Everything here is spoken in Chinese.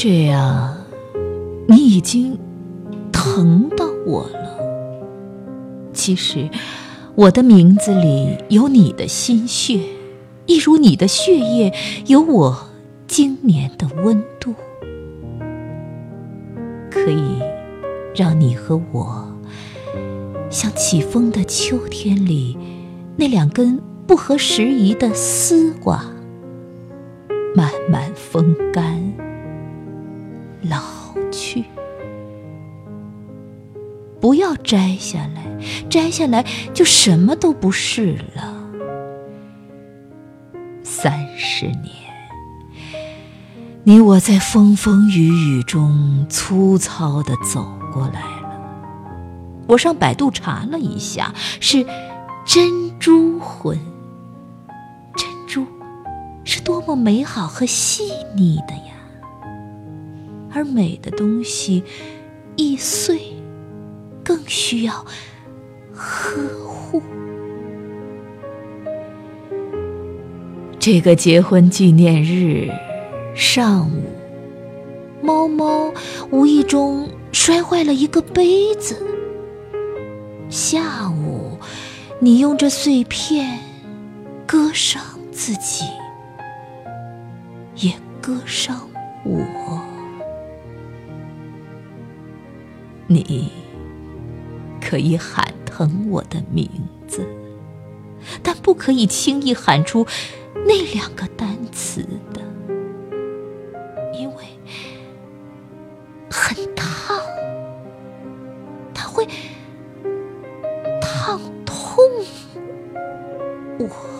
这样，你已经疼到我了。其实，我的名字里有你的心血，一如你的血液有我经年的温度，可以让你和我像起风的秋天里那两根不合时宜的丝瓜，慢慢风干，老去。不要摘下来，摘下来就什么都不是了。三十年，你我在风风雨雨中粗糙的走过来了。我上百度查了一下，是珍珠婚。珍珠是多么美好和细腻的呀！而美的东西易碎。更需要呵护。这个结婚纪念日上午，猫猫无意中摔坏了一个杯子。下午，你用这碎片割伤自己，也割伤我。你可以喊疼我的名字但不可以轻易喊出那两个单词的因为很烫他会烫痛我。